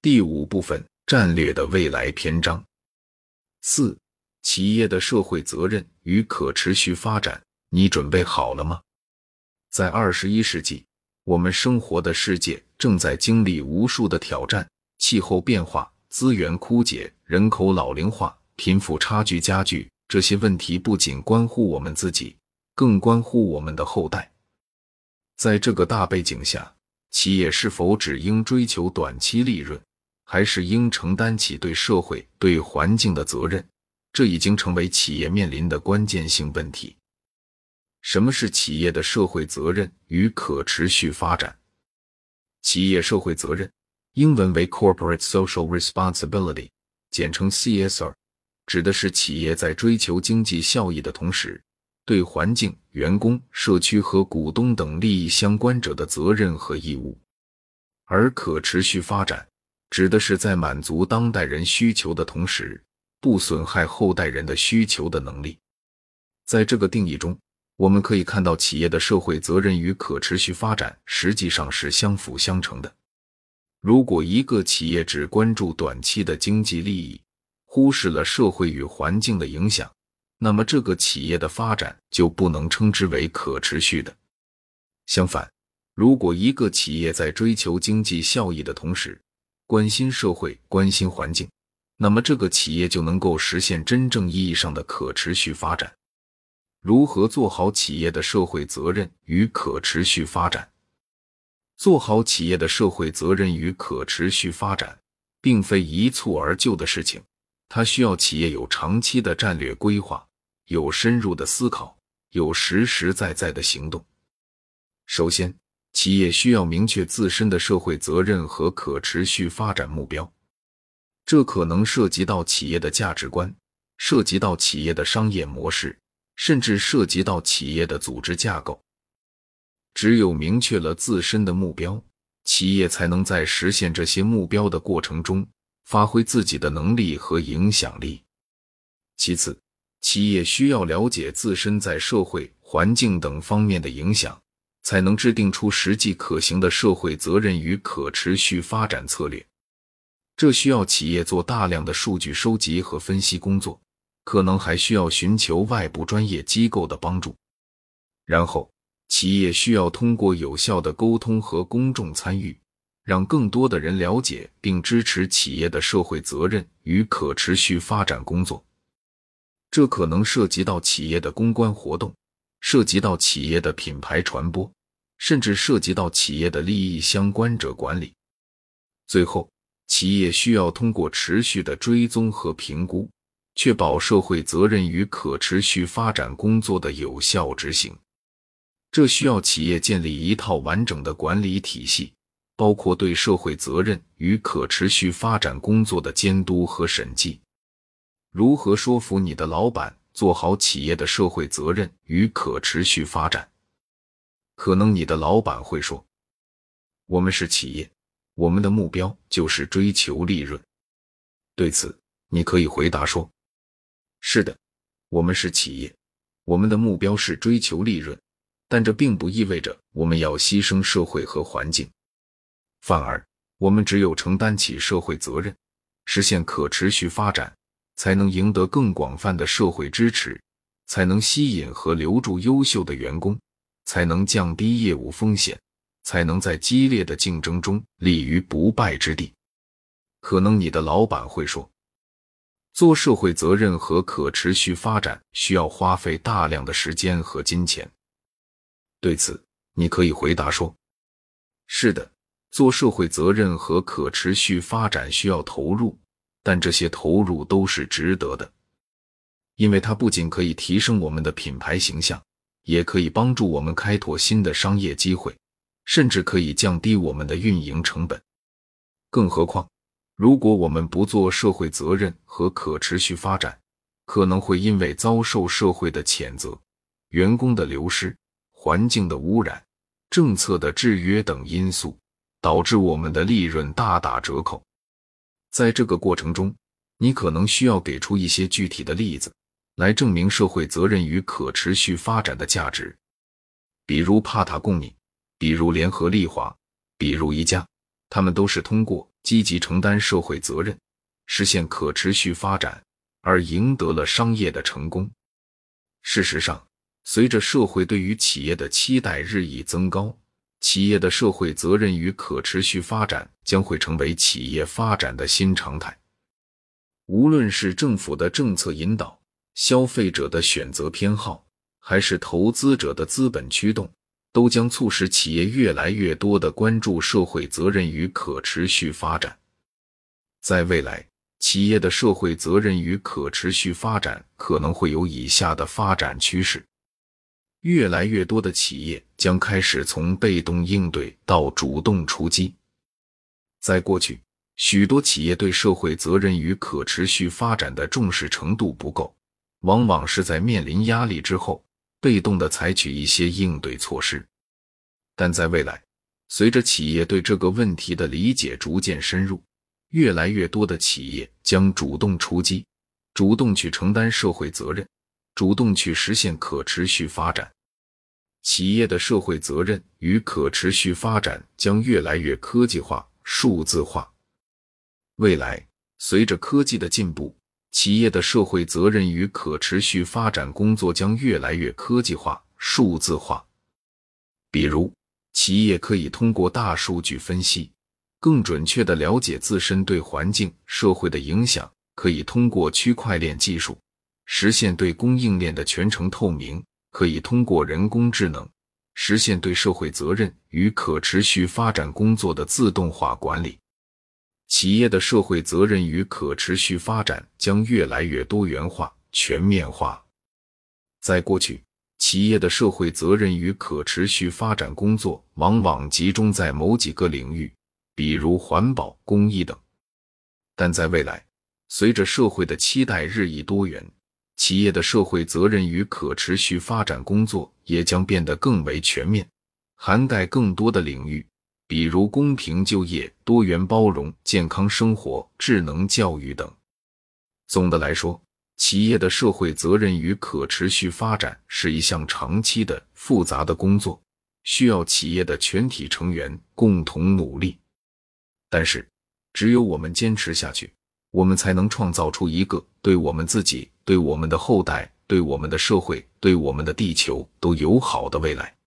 第五部分：战略的未来篇章。四、企业的社会责任与可持续发展，你准备好了吗？在二十一世纪，我们生活的世界正在经历无数的挑战：气候变化、资源枯竭、人口老龄化、贫富差距加剧。这些问题不仅关乎我们自己，更关乎我们的后代。在这个大背景下，企业是否只应追求短期利润？还是应承担起对社会、对环境的责任，这已经成为企业面临的关键性问题。什么是企业的社会责任与可持续发展？企业社会责任，英文为 Corporate Social Responsibility，简称 CSR，指的是企业在追求经济效益的同时，对环境、员工、社区和股东等利益相关者的责任和义务。而可持续发展。指的是在满足当代人需求的同时，不损害后代人的需求的能力。在这个定义中，我们可以看到，企业的社会责任与可持续发展实际上是相辅相成的。如果一个企业只关注短期的经济利益，忽视了社会与环境的影响，那么这个企业的发展就不能称之为可持续的。相反，如果一个企业在追求经济效益的同时，关心社会，关心环境，那么这个企业就能够实现真正意义上的可持续发展。如何做好企业的社会责任与可持续发展？做好企业的社会责任与可持续发展，并非一蹴而就的事情，它需要企业有长期的战略规划，有深入的思考，有实实在在的行动。首先。企业需要明确自身的社会责任和可持续发展目标，这可能涉及到企业的价值观，涉及到企业的商业模式，甚至涉及到企业的组织架构。只有明确了自身的目标，企业才能在实现这些目标的过程中发挥自己的能力和影响力。其次，企业需要了解自身在社会、环境等方面的影响。才能制定出实际可行的社会责任与可持续发展策略。这需要企业做大量的数据收集和分析工作，可能还需要寻求外部专业机构的帮助。然后，企业需要通过有效的沟通和公众参与，让更多的人了解并支持企业的社会责任与可持续发展工作。这可能涉及到企业的公关活动，涉及到企业的品牌传播。甚至涉及到企业的利益相关者管理。最后，企业需要通过持续的追踪和评估，确保社会责任与可持续发展工作的有效执行。这需要企业建立一套完整的管理体系，包括对社会责任与可持续发展工作的监督和审计。如何说服你的老板做好企业的社会责任与可持续发展？可能你的老板会说：“我们是企业，我们的目标就是追求利润。”对此，你可以回答说：“是的，我们是企业，我们的目标是追求利润，但这并不意味着我们要牺牲社会和环境。反而，我们只有承担起社会责任，实现可持续发展，才能赢得更广泛的社会支持，才能吸引和留住优秀的员工。”才能降低业务风险，才能在激烈的竞争中立于不败之地。可能你的老板会说，做社会责任和可持续发展需要花费大量的时间和金钱。对此，你可以回答说：是的，做社会责任和可持续发展需要投入，但这些投入都是值得的，因为它不仅可以提升我们的品牌形象。也可以帮助我们开拓新的商业机会，甚至可以降低我们的运营成本。更何况，如果我们不做社会责任和可持续发展，可能会因为遭受社会的谴责、员工的流失、环境的污染、政策的制约等因素，导致我们的利润大打折扣。在这个过程中，你可能需要给出一些具体的例子。来证明社会责任与可持续发展的价值，比如帕塔贡尼，比如联合利华，比如宜家，他们都是通过积极承担社会责任，实现可持续发展而赢得了商业的成功。事实上，随着社会对于企业的期待日益增高，企业的社会责任与可持续发展将会成为企业发展的新常态。无论是政府的政策引导、消费者的选择偏好，还是投资者的资本驱动，都将促使企业越来越多的关注社会责任与可持续发展。在未来，企业的社会责任与可持续发展可能会有以下的发展趋势：越来越多的企业将开始从被动应对到主动出击。在过去，许多企业对社会责任与可持续发展的重视程度不够，往往是在面临压力之后，被动的采取一些应对措施。但在未来，随着企业对这个问题的理解逐渐深入，越来越多的企业将主动出击，主动去承担社会责任，主动去实现可持续发展。企业的社会责任与可持续发展将越来越科技化、数字化。未来，随着科技的进步，企业的社会责任与可持续发展工作将越来越科技化、数字化。比如，企业可以通过大数据分析。更准确地了解自身对环境、社会的影响，可以通过区块链技术实现对供应链的全程透明；可以通过人工智能实现对社会责任与可持续发展工作的自动化管理。企业的社会责任与可持续发展将越来越多元化、全面化。在过去，企业的社会责任与可持续发展工作往往集中在某几个领域。比如环保、公益等，但在未来，随着社会的期待日益多元，企业的社会责任与可持续发展工作也将变得更为全面，涵盖更多的领域，比如公平就业、多元包容、健康生活、智能教育等。总的来说，企业的社会责任与可持续发展是一项长期的、复杂的工作，需要企业的全体成员共同努力。但是，只有我们坚持下去，我们才能创造出一个对我们自己、对我们的后代、对我们的社会、对我们的地球都友好的未来。